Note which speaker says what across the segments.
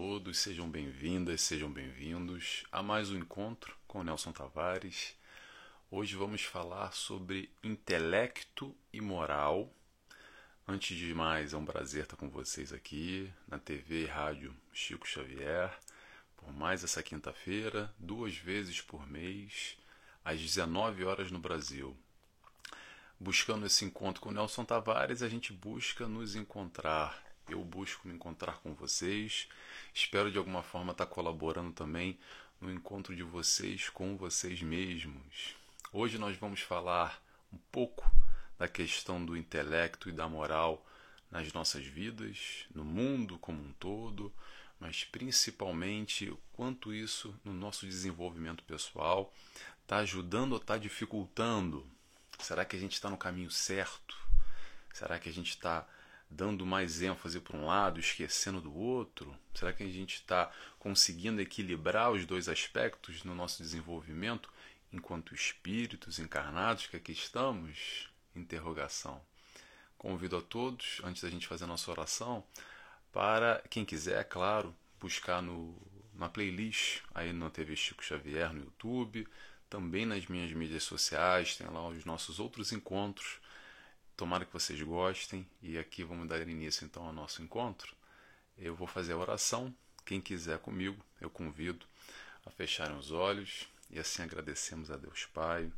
Speaker 1: todos, sejam bem-vindas, sejam bem-vindos a mais um encontro com Nelson Tavares. Hoje vamos falar sobre intelecto e moral. Antes de mais, é um prazer estar com vocês aqui na TV e rádio Chico Xavier, por mais essa quinta-feira, duas vezes por mês, às 19 horas no Brasil. Buscando esse encontro com Nelson Tavares, a gente busca nos encontrar eu busco me encontrar com vocês. Espero de alguma forma estar colaborando também no encontro de vocês com vocês mesmos. Hoje nós vamos falar um pouco da questão do intelecto e da moral nas nossas vidas, no mundo como um todo, mas principalmente o quanto isso no nosso desenvolvimento pessoal está ajudando ou está dificultando. Será que a gente está no caminho certo? Será que a gente está dando mais ênfase para um lado, esquecendo do outro? Será que a gente está conseguindo equilibrar os dois aspectos no nosso desenvolvimento enquanto espíritos encarnados que aqui estamos? Interrogação. Convido a todos, antes da gente fazer a nossa oração, para quem quiser, é claro, buscar no, na playlist aí na TV Chico Xavier no YouTube, também nas minhas mídias sociais, tem lá os nossos outros encontros Tomara que vocês gostem e aqui vamos dar início então ao nosso encontro. Eu vou fazer a oração. Quem quiser comigo, eu convido a fecharem os olhos e assim agradecemos a Deus Pai,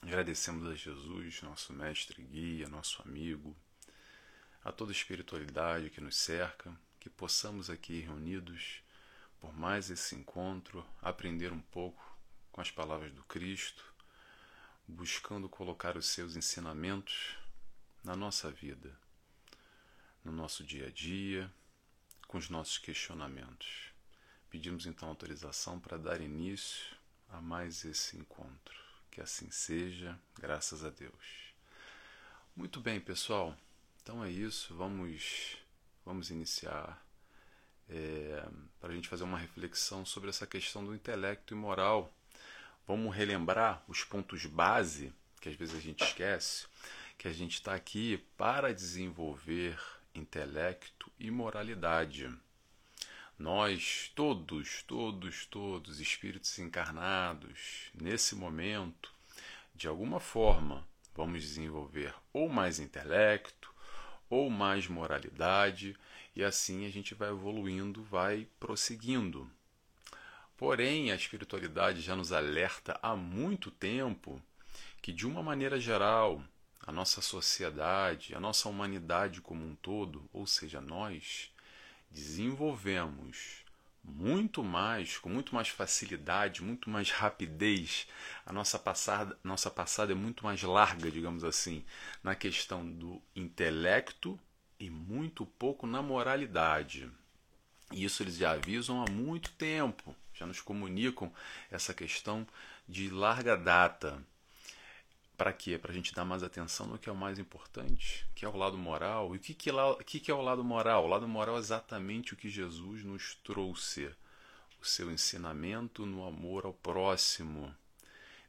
Speaker 1: agradecemos a Jesus, nosso mestre guia, nosso amigo, a toda espiritualidade que nos cerca, que possamos aqui reunidos por mais esse encontro aprender um pouco com as palavras do Cristo, buscando colocar os seus ensinamentos na nossa vida, no nosso dia a dia, com os nossos questionamentos. Pedimos então autorização para dar início a mais esse encontro. Que assim seja, graças a Deus. Muito bem, pessoal. Então é isso. Vamos, vamos iniciar é, para a gente fazer uma reflexão sobre essa questão do intelecto e moral. Vamos relembrar os pontos base que às vezes a gente esquece que a gente está aqui para desenvolver intelecto e moralidade. Nós, todos, todos, todos, espíritos encarnados, nesse momento, de alguma forma, vamos desenvolver ou mais intelecto, ou mais moralidade, e assim a gente vai evoluindo, vai prosseguindo. Porém, a espiritualidade já nos alerta há muito tempo que, de uma maneira geral, a nossa sociedade, a nossa humanidade como um todo, ou seja, nós, desenvolvemos muito mais, com muito mais facilidade, muito mais rapidez. A nossa passada, nossa passada é muito mais larga, digamos assim, na questão do intelecto e muito pouco na moralidade. E isso eles já avisam há muito tempo, já nos comunicam essa questão de larga data. Para quê? Para a gente dar mais atenção no que é o mais importante, que é o lado moral. E o que, que, que, que é o lado moral? O lado moral é exatamente o que Jesus nos trouxe. O seu ensinamento no amor ao próximo.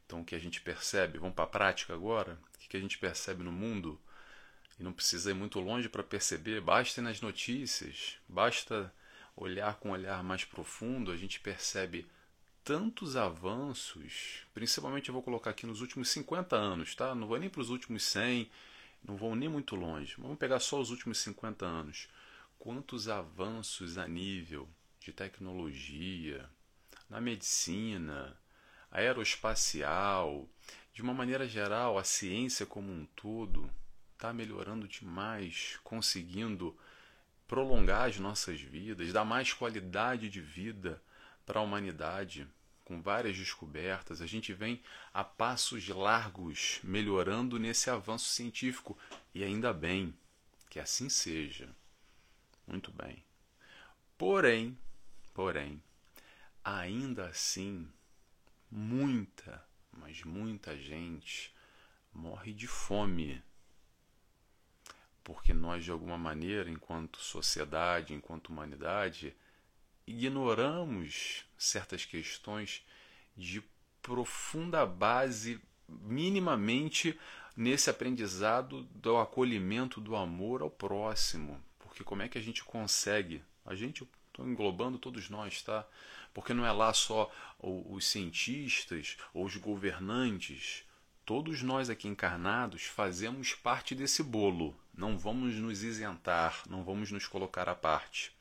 Speaker 1: Então, o que a gente percebe, vamos para a prática agora? O que, que a gente percebe no mundo? E não precisa ir muito longe para perceber, basta ir nas notícias, basta olhar com um olhar mais profundo, a gente percebe tantos avanços, principalmente eu vou colocar aqui nos últimos 50 anos, tá? Não vou nem para os últimos 100, não vou nem muito longe. Vamos pegar só os últimos 50 anos. Quantos avanços a nível de tecnologia, na medicina, aeroespacial, de uma maneira geral, a ciência como um todo está melhorando demais, conseguindo prolongar as nossas vidas, dar mais qualidade de vida para a humanidade com várias descobertas, a gente vem a passos largos melhorando nesse avanço científico e ainda bem que assim seja. Muito bem. Porém, porém, ainda assim, muita, mas muita gente morre de fome. Porque nós, de alguma maneira, enquanto sociedade, enquanto humanidade, ignoramos certas questões de profunda base, minimamente nesse aprendizado do acolhimento do amor ao próximo. Porque como é que a gente consegue, a gente, Estou englobando todos nós, tá? Porque não é lá só os cientistas ou os governantes. Todos nós aqui encarnados fazemos parte desse bolo. Não vamos nos isentar, não vamos nos colocar à parte.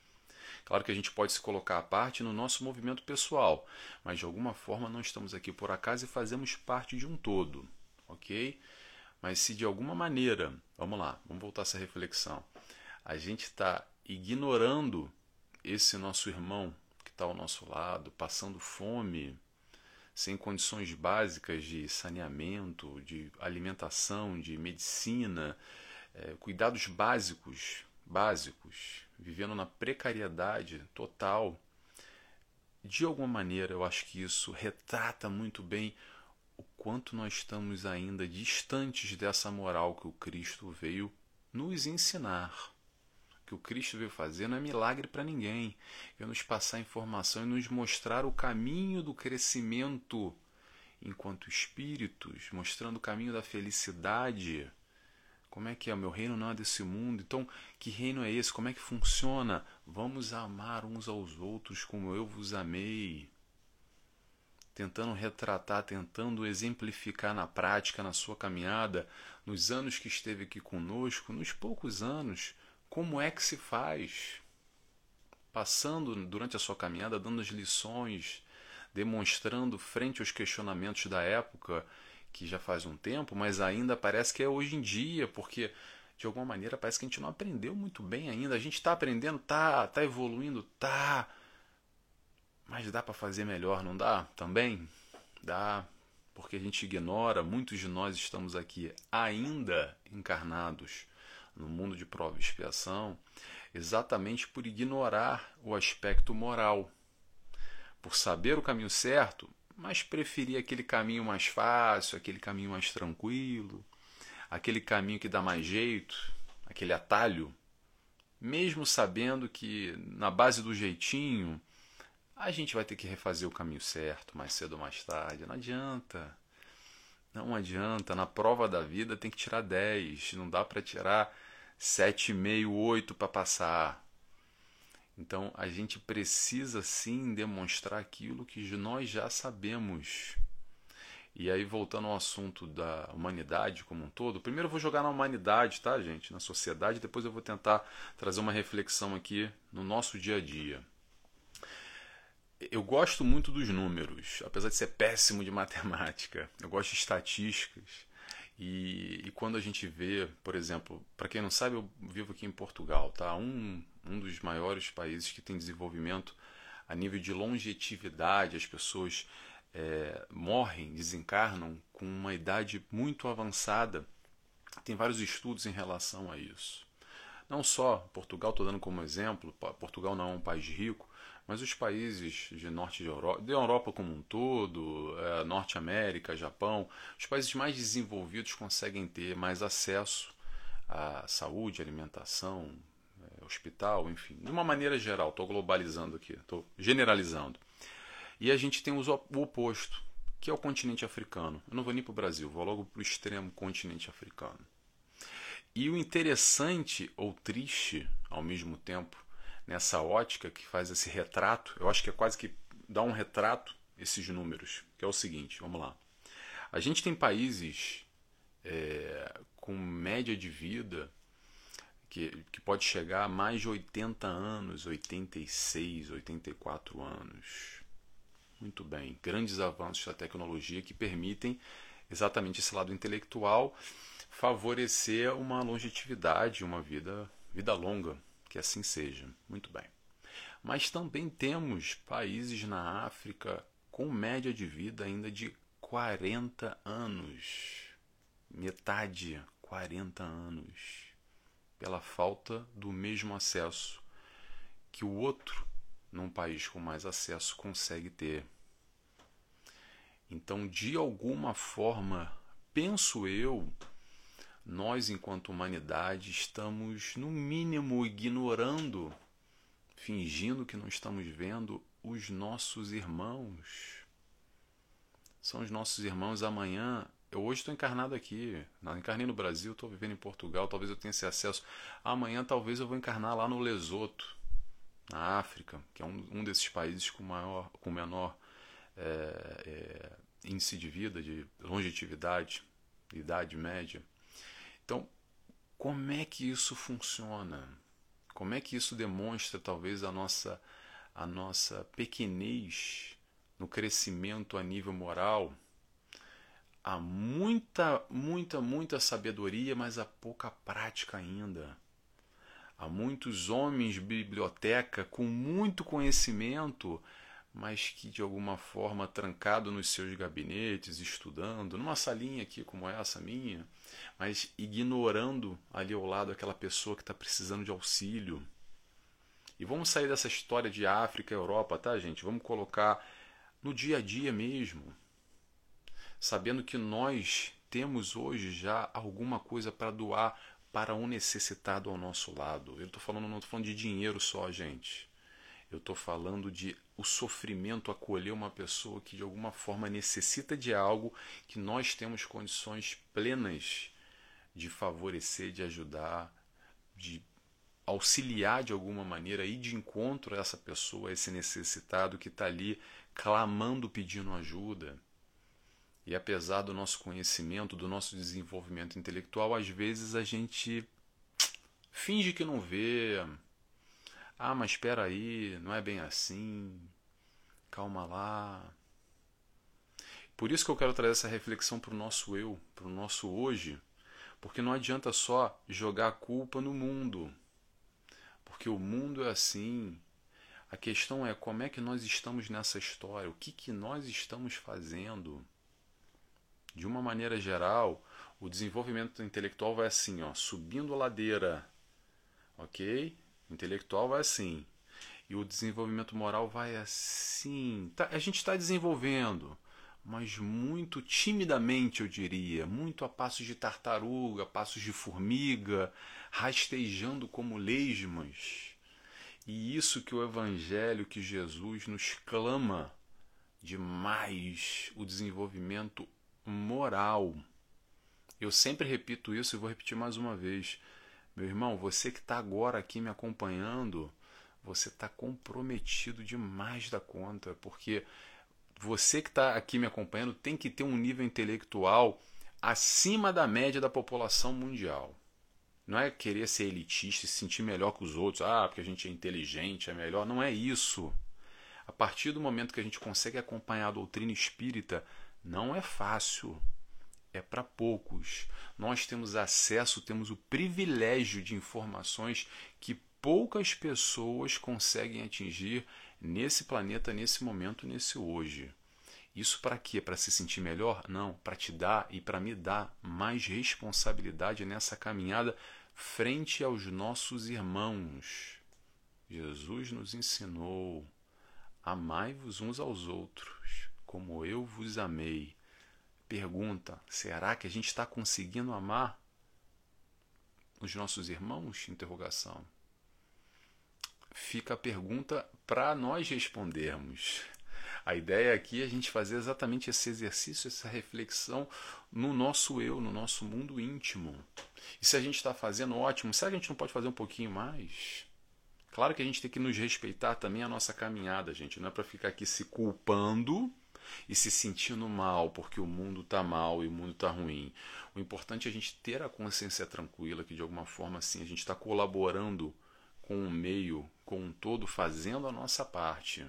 Speaker 1: Claro que a gente pode se colocar à parte no nosso movimento pessoal, mas de alguma forma não estamos aqui por acaso e fazemos parte de um todo, ok? Mas se de alguma maneira, vamos lá, vamos voltar essa reflexão, a gente está ignorando esse nosso irmão que está ao nosso lado, passando fome, sem condições básicas de saneamento, de alimentação, de medicina, é, cuidados básicos, básicos, vivendo na precariedade total, de alguma maneira eu acho que isso retrata muito bem o quanto nós estamos ainda distantes dessa moral que o Cristo veio nos ensinar. O que o Cristo veio fazer não é milagre para ninguém. É nos passar informação e nos mostrar o caminho do crescimento enquanto espíritos, mostrando o caminho da felicidade como é que é? O meu reino não é desse mundo. Então, que reino é esse? Como é que funciona? Vamos amar uns aos outros como eu vos amei. Tentando retratar, tentando exemplificar na prática, na sua caminhada, nos anos que esteve aqui conosco, nos poucos anos, como é que se faz? Passando durante a sua caminhada, dando as lições, demonstrando frente aos questionamentos da época que já faz um tempo, mas ainda parece que é hoje em dia, porque de alguma maneira parece que a gente não aprendeu muito bem ainda. A gente está aprendendo, tá, tá evoluindo, tá, mas dá para fazer melhor, não dá? Também dá, porque a gente ignora. Muitos de nós estamos aqui ainda encarnados no mundo de prova e expiação, exatamente por ignorar o aspecto moral. Por saber o caminho certo, mas preferia aquele caminho mais fácil, aquele caminho mais tranquilo, aquele caminho que dá mais jeito, aquele atalho, mesmo sabendo que na base do jeitinho a gente vai ter que refazer o caminho certo mais cedo ou mais tarde. Não adianta. Não adianta. Na prova da vida tem que tirar 10. Não dá para tirar 7,5, 8 para passar. Então a gente precisa sim demonstrar aquilo que nós já sabemos. E aí, voltando ao assunto da humanidade como um todo, primeiro eu vou jogar na humanidade, tá, gente? Na sociedade, depois eu vou tentar trazer uma reflexão aqui no nosso dia a dia. Eu gosto muito dos números, apesar de ser péssimo de matemática. Eu gosto de estatísticas. E, e quando a gente vê, por exemplo, para quem não sabe, eu vivo aqui em Portugal, tá? Um, um dos maiores países que tem desenvolvimento a nível de longevidade, as pessoas é, morrem, desencarnam com uma idade muito avançada. Tem vários estudos em relação a isso. Não só Portugal, estou dando como exemplo, Portugal não é um país rico, mas os países de norte de Europa, da Europa como um todo, é, Norte América, Japão, os países mais desenvolvidos conseguem ter mais acesso à saúde, alimentação, hospital, enfim, de uma maneira geral, estou globalizando aqui, estou generalizando. E a gente tem o oposto, que é o continente africano. Eu não vou nem para o Brasil, vou logo para o extremo continente africano. E o interessante ou triste ao mesmo tempo, nessa ótica que faz esse retrato, eu acho que é quase que dá um retrato esses números, que é o seguinte, vamos lá. A gente tem países é, com média de vida que, que pode chegar a mais de 80 anos, 86, 84 anos. Muito bem, grandes avanços da tecnologia que permitem exatamente esse lado intelectual favorecer uma longevidade, uma vida, vida longa, que assim seja. Muito bem. Mas também temos países na África com média de vida ainda de 40 anos. Metade, 40 anos pela falta do mesmo acesso que o outro, num país com mais acesso, consegue ter. Então, de alguma forma, penso eu, nós, enquanto humanidade, estamos, no mínimo, ignorando, fingindo que não estamos vendo os nossos irmãos. São os nossos irmãos amanhã eu hoje estou encarnado aqui, encarnei no Brasil, estou vivendo em Portugal, talvez eu tenha esse acesso. Amanhã talvez eu vou encarnar lá no Lesoto. na África, que é um, um desses países com maior, com menor é, é, índice de vida, de longevidade, idade média. Então, como é que isso funciona? Como é que isso demonstra talvez a nossa a nossa pequenez no crescimento a nível moral? Há muita, muita, muita sabedoria, mas há pouca prática ainda. Há muitos homens biblioteca com muito conhecimento, mas que de alguma forma trancado nos seus gabinetes, estudando, numa salinha aqui como essa minha, mas ignorando ali ao lado aquela pessoa que está precisando de auxílio. E vamos sair dessa história de África, Europa, tá, gente? Vamos colocar no dia a dia mesmo, sabendo que nós temos hoje já alguma coisa para doar para um necessitado ao nosso lado. Eu estou falando, não estou falando de dinheiro só, gente. Eu estou falando de o sofrimento acolher uma pessoa que de alguma forma necessita de algo que nós temos condições plenas de favorecer, de ajudar, de auxiliar de alguma maneira, ir de encontro a essa pessoa, a esse necessitado que está ali clamando, pedindo ajuda. E apesar do nosso conhecimento, do nosso desenvolvimento intelectual, às vezes a gente finge que não vê. Ah, mas espera aí, não é bem assim. Calma lá. Por isso que eu quero trazer essa reflexão para o nosso eu, para o nosso hoje, porque não adianta só jogar a culpa no mundo, porque o mundo é assim. A questão é como é que nós estamos nessa história, o que, que nós estamos fazendo. De uma maneira geral, o desenvolvimento intelectual vai assim, ó, subindo a ladeira, ok? Intelectual vai assim. E o desenvolvimento moral vai assim. Tá, a gente está desenvolvendo, mas muito timidamente, eu diria, muito a passos de tartaruga, passos de formiga, rastejando como lesmas. E isso que o Evangelho, que Jesus nos clama demais, o desenvolvimento moral. Eu sempre repito isso e vou repetir mais uma vez. Meu irmão, você que está agora aqui me acompanhando, você está comprometido demais da conta, porque você que está aqui me acompanhando tem que ter um nível intelectual acima da média da população mundial. Não é querer ser elitista e se sentir melhor que os outros, ah, porque a gente é inteligente, é melhor. Não é isso. A partir do momento que a gente consegue acompanhar a doutrina espírita, não é fácil, é para poucos. Nós temos acesso, temos o privilégio de informações que poucas pessoas conseguem atingir nesse planeta, nesse momento, nesse hoje. Isso para quê? Para se sentir melhor? Não, para te dar e para me dar mais responsabilidade nessa caminhada frente aos nossos irmãos. Jesus nos ensinou: amai-vos uns aos outros como eu vos amei. Pergunta: será que a gente está conseguindo amar os nossos irmãos? Interrogação. Fica a pergunta para nós respondermos. A ideia aqui é a gente fazer exatamente esse exercício, essa reflexão no nosso eu, no nosso mundo íntimo. E se a gente está fazendo, ótimo. Será que a gente não pode fazer um pouquinho mais? Claro que a gente tem que nos respeitar também a nossa caminhada, gente. Não é para ficar aqui se culpando e se sentindo mal porque o mundo está mal e o mundo está ruim. O importante é a gente ter a consciência tranquila que de alguma forma assim a gente está colaborando com o meio, com um todo, fazendo a nossa parte.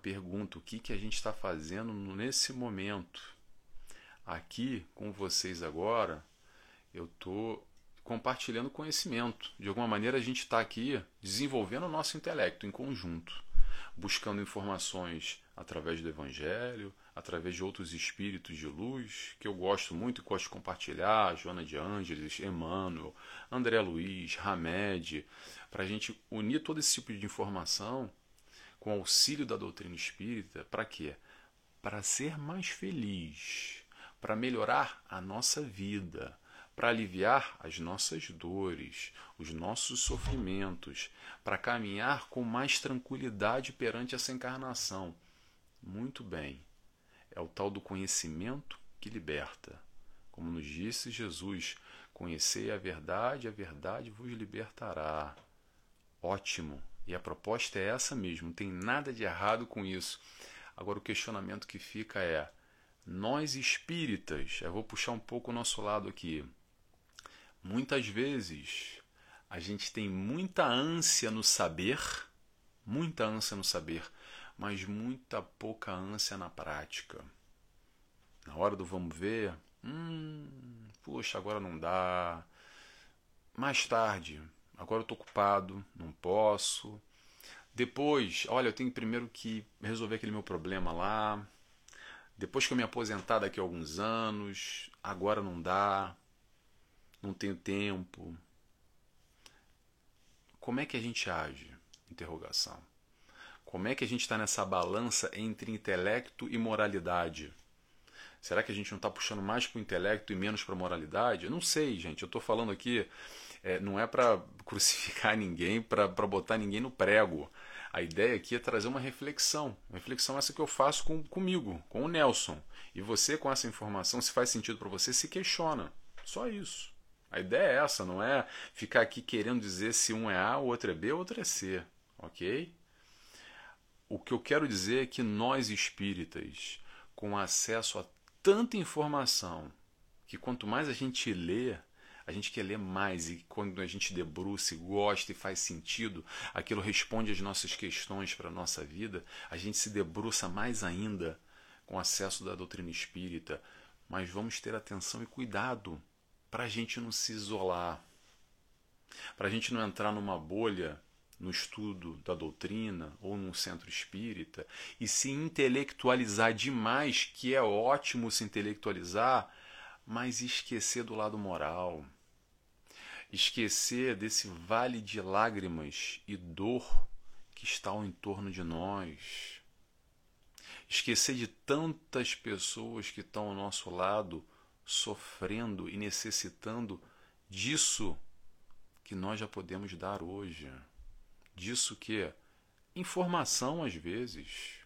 Speaker 1: Pergunto o que, que a gente está fazendo nesse momento. Aqui com vocês agora, eu estou compartilhando conhecimento. De alguma maneira a gente está aqui desenvolvendo o nosso intelecto em conjunto, buscando informações através do Evangelho, através de outros espíritos de luz, que eu gosto muito e gosto de compartilhar, Joana de Ângeles, Emmanuel, André Luiz, Hamed, para a gente unir todo esse tipo de informação com auxílio da doutrina espírita, para quê? Para ser mais feliz, para melhorar a nossa vida, para aliviar as nossas dores, os nossos sofrimentos, para caminhar com mais tranquilidade perante essa encarnação muito bem. É o tal do conhecimento que liberta. Como nos disse Jesus: Conhecei a verdade, a verdade vos libertará. Ótimo. E a proposta é essa mesmo, não tem nada de errado com isso. Agora o questionamento que fica é: nós espíritas, eu vou puxar um pouco o nosso lado aqui. Muitas vezes a gente tem muita ânsia no saber, muita ânsia no saber, mas muita pouca ânsia na prática. Na hora do vamos ver, hum, puxa, agora não dá. Mais tarde, agora eu estou ocupado, não posso. Depois, olha, eu tenho primeiro que resolver aquele meu problema lá. Depois que eu me aposentar daqui a alguns anos, agora não dá, não tenho tempo. Como é que a gente age? Interrogação. Como é que a gente está nessa balança entre intelecto e moralidade? Será que a gente não está puxando mais para o intelecto e menos para a moralidade? Eu não sei, gente. Eu estou falando aqui, é, não é para crucificar ninguém, para botar ninguém no prego. A ideia aqui é trazer uma reflexão. Uma reflexão essa que eu faço com, comigo, com o Nelson. E você, com essa informação, se faz sentido para você, se questiona. Só isso. A ideia é essa, não é ficar aqui querendo dizer se um é A, o outro é B, o outro é C. Ok? O que eu quero dizer é que nós espíritas, com acesso a tanta informação, que quanto mais a gente lê, a gente quer ler mais e quando a gente debruça e gosta e faz sentido, aquilo responde às nossas questões para a nossa vida, a gente se debruça mais ainda com acesso da doutrina espírita. Mas vamos ter atenção e cuidado para a gente não se isolar, para a gente não entrar numa bolha no estudo da doutrina ou num centro espírita e se intelectualizar demais, que é ótimo se intelectualizar, mas esquecer do lado moral. Esquecer desse vale de lágrimas e dor que está ao entorno de nós. Esquecer de tantas pessoas que estão ao nosso lado sofrendo e necessitando disso que nós já podemos dar hoje. Disso que informação às vezes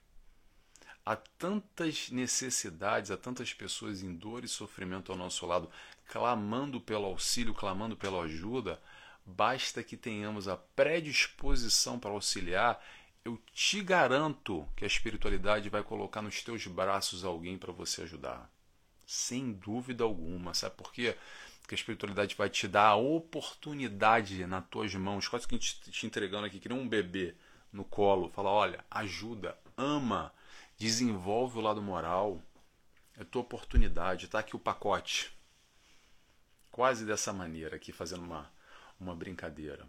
Speaker 1: há tantas necessidades, há tantas pessoas em dor e sofrimento ao nosso lado, clamando pelo auxílio, clamando pela ajuda, basta que tenhamos a predisposição para auxiliar. Eu te garanto que a espiritualidade vai colocar nos teus braços alguém para você ajudar. Sem dúvida alguma. Sabe por quê? Porque a espiritualidade vai te dar a oportunidade nas tuas mãos, quase que te entregando aqui, que nem um bebê no colo. Fala: olha, ajuda, ama desenvolve o lado moral. É tua oportunidade, tá aqui o pacote. Quase dessa maneira aqui, fazendo uma, uma brincadeira.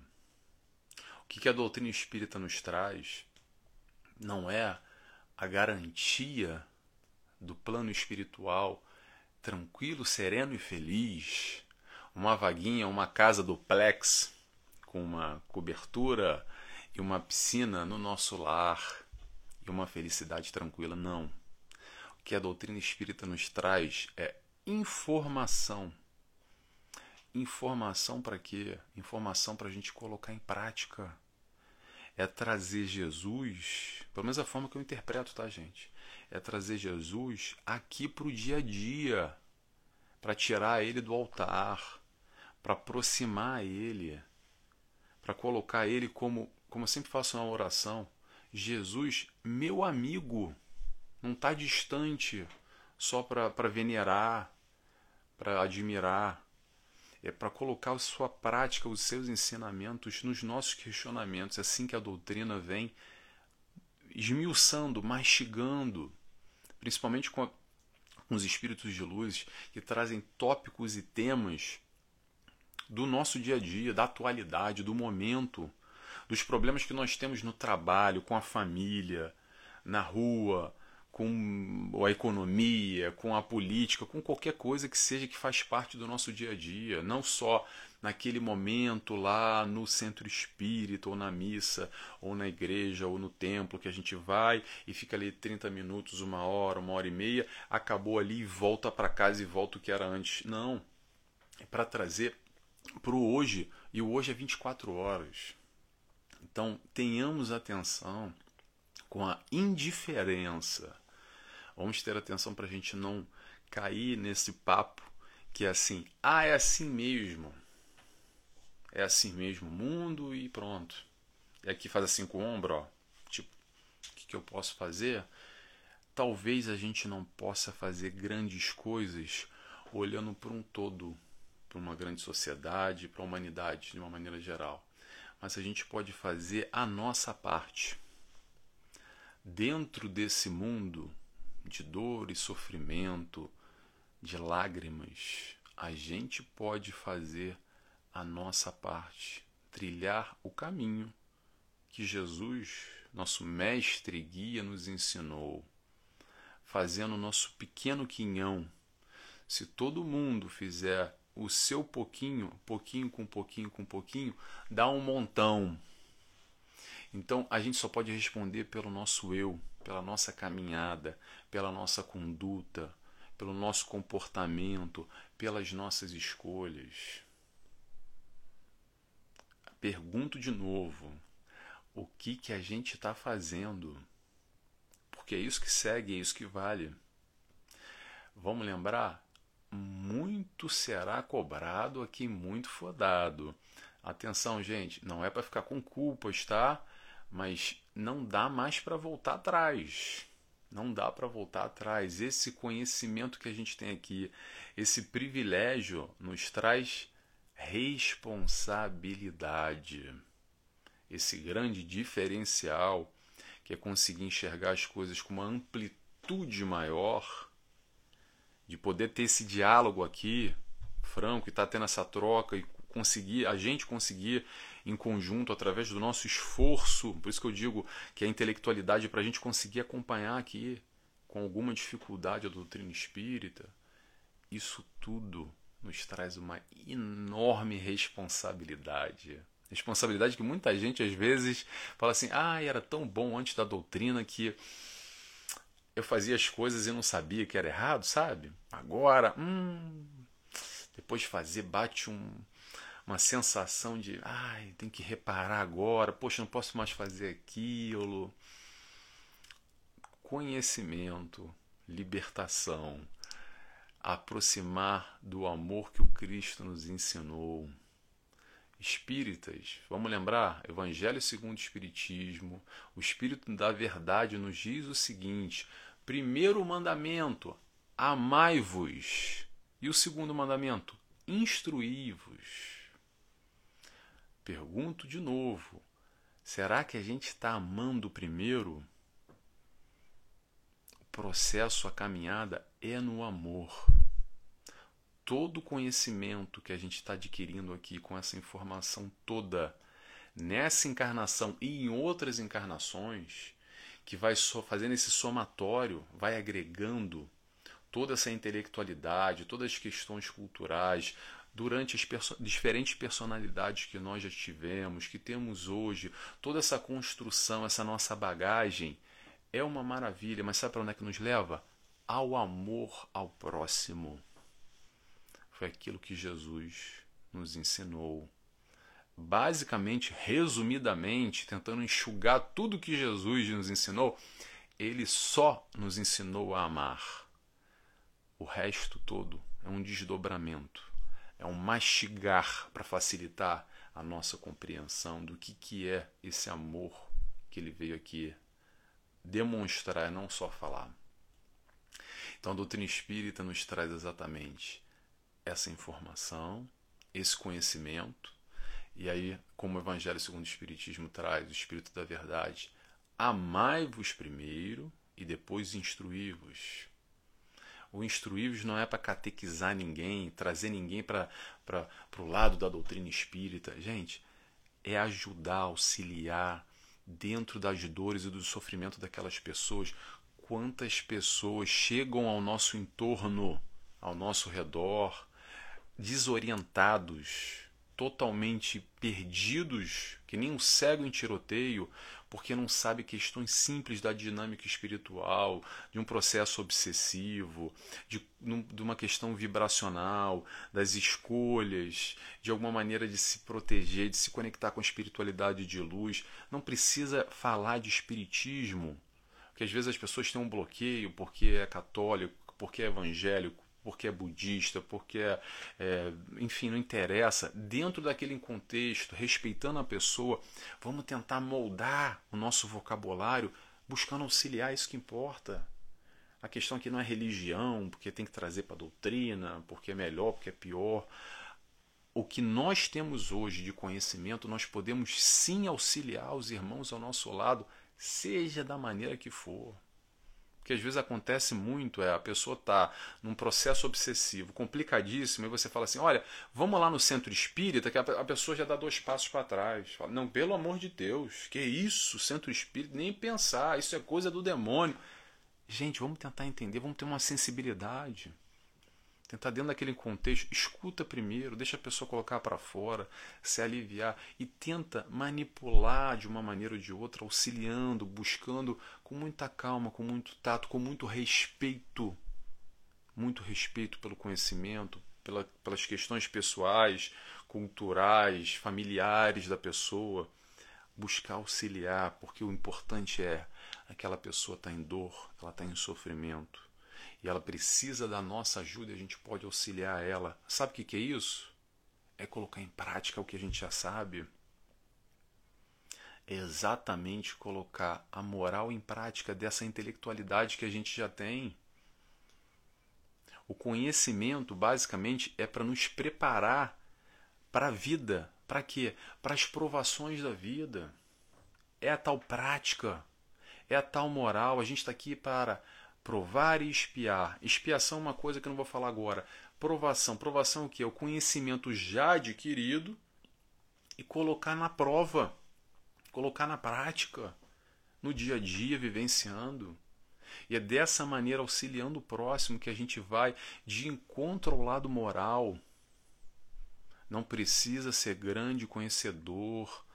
Speaker 1: O que, que a doutrina espírita nos traz não é a garantia do plano espiritual tranquilo, sereno e feliz, uma vaguinha, uma casa duplex com uma cobertura e uma piscina no nosso lar e uma felicidade tranquila. Não. O que a doutrina espírita nos traz é informação. Informação para quê? Informação para a gente colocar em prática. É trazer Jesus, pelo menos a forma que eu interpreto, tá, gente? É trazer Jesus aqui para o dia a dia, para tirar ele do altar, para aproximar ele, para colocar ele como, como eu sempre faço na oração, Jesus, meu amigo, não está distante só para venerar, para admirar. É para colocar a sua prática, os seus ensinamentos nos nossos questionamentos. É assim que a doutrina vem esmiuçando, mastigando, principalmente com, com os espíritos de luz que trazem tópicos e temas do nosso dia a dia, da atualidade, do momento dos problemas que nós temos no trabalho, com a família, na rua, com a economia, com a política, com qualquer coisa que seja que faz parte do nosso dia a dia, não só naquele momento lá no centro espírita, ou na missa, ou na igreja, ou no templo que a gente vai e fica ali 30 minutos, uma hora, uma hora e meia, acabou ali e volta para casa e volta o que era antes. Não. É para trazer para o hoje, e o hoje é 24 horas. Então, tenhamos atenção com a indiferença. Vamos ter atenção para a gente não cair nesse papo que é assim, ah, é assim mesmo. É assim mesmo o mundo e pronto. e aqui faz assim com o ombro, ó, tipo, o que, que eu posso fazer? Talvez a gente não possa fazer grandes coisas olhando para um todo, para uma grande sociedade, para a humanidade de uma maneira geral. Mas a gente pode fazer a nossa parte. Dentro desse mundo de dor e sofrimento, de lágrimas, a gente pode fazer a nossa parte, trilhar o caminho que Jesus, nosso mestre e guia, nos ensinou, fazendo o nosso pequeno quinhão. Se todo mundo fizer o seu pouquinho, pouquinho com pouquinho com pouquinho, dá um montão. Então a gente só pode responder pelo nosso eu, pela nossa caminhada, pela nossa conduta, pelo nosso comportamento, pelas nossas escolhas. Pergunto de novo: o que, que a gente está fazendo? Porque é isso que segue, é isso que vale. Vamos lembrar? Muito será cobrado a quem muito for dado. Atenção, gente, não é para ficar com culpas, tá? Mas não dá mais para voltar atrás. Não dá para voltar atrás. Esse conhecimento que a gente tem aqui, esse privilégio, nos traz responsabilidade. Esse grande diferencial que é conseguir enxergar as coisas com uma amplitude maior, de poder ter esse diálogo aqui, franco, e estar tá tendo essa troca e conseguir, a gente conseguir em conjunto, através do nosso esforço, por isso que eu digo que a intelectualidade para a gente conseguir acompanhar aqui com alguma dificuldade a doutrina espírita, isso tudo nos traz uma enorme responsabilidade. Responsabilidade que muita gente às vezes fala assim: ah, era tão bom antes da doutrina que eu fazia as coisas e não sabia que era errado, sabe? Agora, hum, depois de fazer, bate um, uma sensação de, ai, tem que reparar agora, poxa, não posso mais fazer aquilo. Conhecimento, libertação, aproximar do amor que o Cristo nos ensinou. Espíritas, vamos lembrar, Evangelho segundo o Espiritismo, o Espírito da Verdade nos diz o seguinte: primeiro mandamento, amai-vos. E o segundo mandamento, instruí-vos. Pergunto de novo: será que a gente está amando primeiro? O processo, a caminhada é no amor. Todo o conhecimento que a gente está adquirindo aqui com essa informação toda, nessa encarnação e em outras encarnações, que vai fazendo esse somatório, vai agregando toda essa intelectualidade, todas as questões culturais, durante as perso diferentes personalidades que nós já tivemos, que temos hoje, toda essa construção, essa nossa bagagem, é uma maravilha, mas sabe para onde é que nos leva? Ao amor ao próximo. Foi aquilo que Jesus nos ensinou. Basicamente, resumidamente, tentando enxugar tudo que Jesus nos ensinou, ele só nos ensinou a amar. O resto todo é um desdobramento é um mastigar para facilitar a nossa compreensão do que, que é esse amor que ele veio aqui demonstrar, não só falar. Então a doutrina espírita nos traz exatamente essa informação, esse conhecimento, e aí, como o Evangelho segundo o Espiritismo traz, o Espírito da Verdade, amai-vos primeiro e depois instruí-vos. O instruí-vos não é para catequizar ninguém, trazer ninguém para o lado da doutrina espírita. Gente, é ajudar, auxiliar dentro das dores e do sofrimento daquelas pessoas. Quantas pessoas chegam ao nosso entorno, ao nosso redor, desorientados, totalmente perdidos, que nem um cego em tiroteio, porque não sabe questões simples da dinâmica espiritual, de um processo obsessivo, de, de uma questão vibracional, das escolhas, de alguma maneira de se proteger, de se conectar com a espiritualidade de luz. Não precisa falar de espiritismo, porque às vezes as pessoas têm um bloqueio porque é católico, porque é evangélico, porque é budista, porque é, é, enfim, não interessa. Dentro daquele contexto, respeitando a pessoa, vamos tentar moldar o nosso vocabulário buscando auxiliar isso que importa. A questão aqui não é religião, porque tem que trazer para a doutrina, porque é melhor, porque é pior. O que nós temos hoje de conhecimento, nós podemos sim auxiliar os irmãos ao nosso lado, seja da maneira que for. Porque às vezes acontece muito, é a pessoa tá num processo obsessivo, complicadíssimo, e você fala assim: olha, vamos lá no centro espírita, que a pessoa já dá dois passos para trás. Fala, não, pelo amor de Deus, que isso, centro espírita, nem pensar, isso é coisa do demônio. Gente, vamos tentar entender, vamos ter uma sensibilidade. Tentar dentro daquele contexto, escuta primeiro, deixa a pessoa colocar para fora, se aliviar e tenta manipular de uma maneira ou de outra, auxiliando, buscando com muita calma, com muito tato, com muito respeito. Muito respeito pelo conhecimento, pela, pelas questões pessoais, culturais, familiares da pessoa. Buscar auxiliar, porque o importante é aquela pessoa está em dor, ela está em sofrimento e ela precisa da nossa ajuda e a gente pode auxiliar ela. Sabe o que, que é isso? É colocar em prática o que a gente já sabe. É exatamente colocar a moral em prática dessa intelectualidade que a gente já tem. O conhecimento, basicamente, é para nos preparar para a vida. Para quê? Para as provações da vida. É a tal prática é a tal moral. A gente está aqui para provar e espiar. Expiação é uma coisa que eu não vou falar agora. Provação. Provação o que? É o conhecimento já adquirido e colocar na prova, colocar na prática, no dia a dia, vivenciando. E é dessa maneira, auxiliando o próximo, que a gente vai de encontro ao lado moral. Não precisa ser grande conhecedor,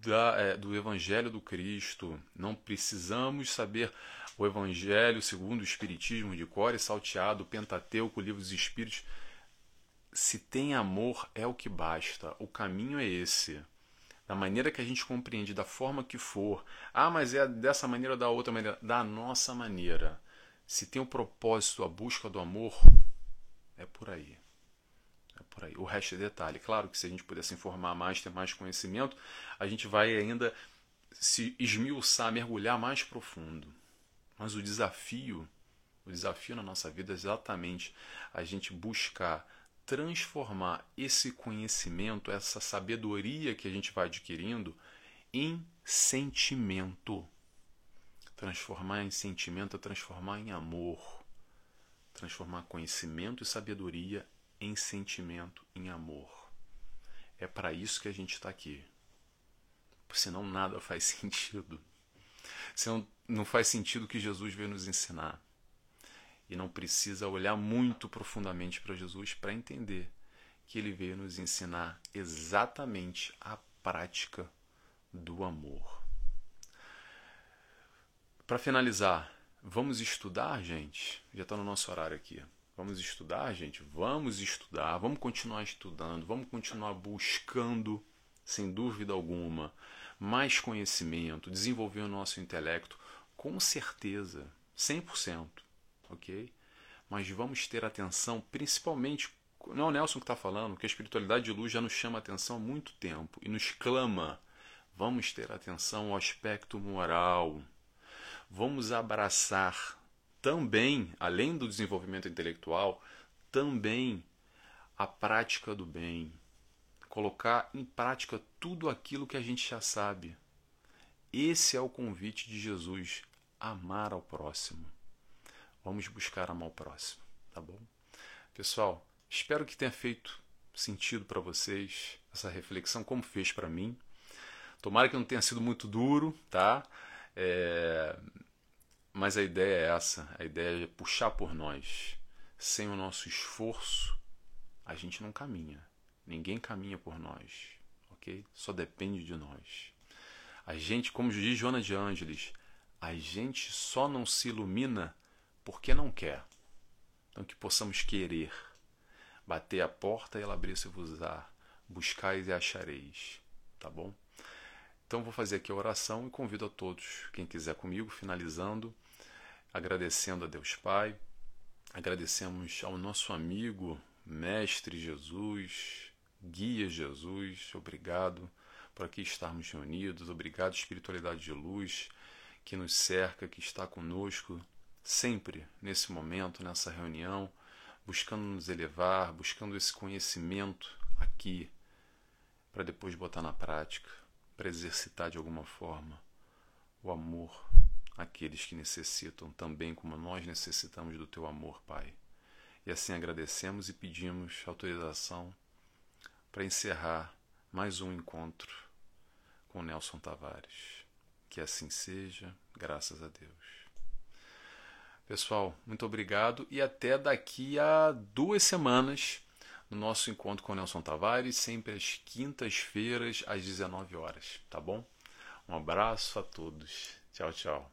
Speaker 1: da, é, do Evangelho do Cristo. Não precisamos saber o Evangelho segundo o Espiritismo de cor e salteado, Pentateuco, Livro dos Espíritos. Se tem amor, é o que basta. O caminho é esse. Da maneira que a gente compreende, da forma que for. Ah, mas é dessa maneira ou da outra maneira. Da nossa maneira. Se tem o propósito, a busca do amor, é por aí por aí. O resto é detalhe. Claro que se a gente puder se informar mais, ter mais conhecimento, a gente vai ainda se esmiuçar, mergulhar mais profundo. Mas o desafio, o desafio na nossa vida é exatamente a gente buscar transformar esse conhecimento, essa sabedoria que a gente vai adquirindo em sentimento. Transformar em sentimento é transformar em amor. Transformar conhecimento e sabedoria em sentimento, em amor. É para isso que a gente está aqui. Senão nada faz sentido. Senão não faz sentido o que Jesus veio nos ensinar. E não precisa olhar muito profundamente para Jesus para entender que ele veio nos ensinar exatamente a prática do amor. Para finalizar, vamos estudar, gente? Já está no nosso horário aqui. Vamos estudar, gente? Vamos estudar, vamos continuar estudando, vamos continuar buscando, sem dúvida alguma, mais conhecimento, desenvolver o nosso intelecto, com certeza, 100%, ok? Mas vamos ter atenção, principalmente, não é o Nelson que está falando, que a espiritualidade de luz já nos chama atenção há muito tempo e nos clama. Vamos ter atenção ao aspecto moral. Vamos abraçar também, além do desenvolvimento intelectual, também a prática do bem. Colocar em prática tudo aquilo que a gente já sabe. Esse é o convite de Jesus: amar ao próximo. Vamos buscar amar ao próximo, tá bom? Pessoal, espero que tenha feito sentido para vocês essa reflexão, como fez para mim. Tomara que não tenha sido muito duro, tá? É, mas a ideia é essa: a ideia é puxar por nós. Sem o nosso esforço, a gente não caminha. Ninguém caminha por nós, ok? Só depende de nós. A gente, como diz Joana de Ângeles, a gente só não se ilumina porque não quer. Então que possamos querer. Bater a porta e ela abrir-se-vos-á. Buscais e achareis. Tá bom? Então vou fazer aqui a oração e convido a todos, quem quiser comigo, finalizando, agradecendo a Deus Pai, Agradecemos ao nosso amigo, Mestre Jesus, Guia Jesus, obrigado por aqui estarmos reunidos, obrigado, Espiritualidade de Luz, que nos cerca, que está conosco sempre nesse momento, nessa reunião, buscando nos elevar, buscando esse conhecimento aqui, para depois botar na prática, para exercitar de alguma forma o amor aqueles que necessitam, também como nós necessitamos do teu amor, Pai. E assim agradecemos e pedimos autorização para encerrar mais um encontro com Nelson Tavares. Que assim seja, graças a Deus. Pessoal, muito obrigado e até daqui a duas semanas no nosso encontro com Nelson Tavares, sempre às quintas-feiras às 19 horas, tá bom? Um abraço a todos. Tchau, tchau.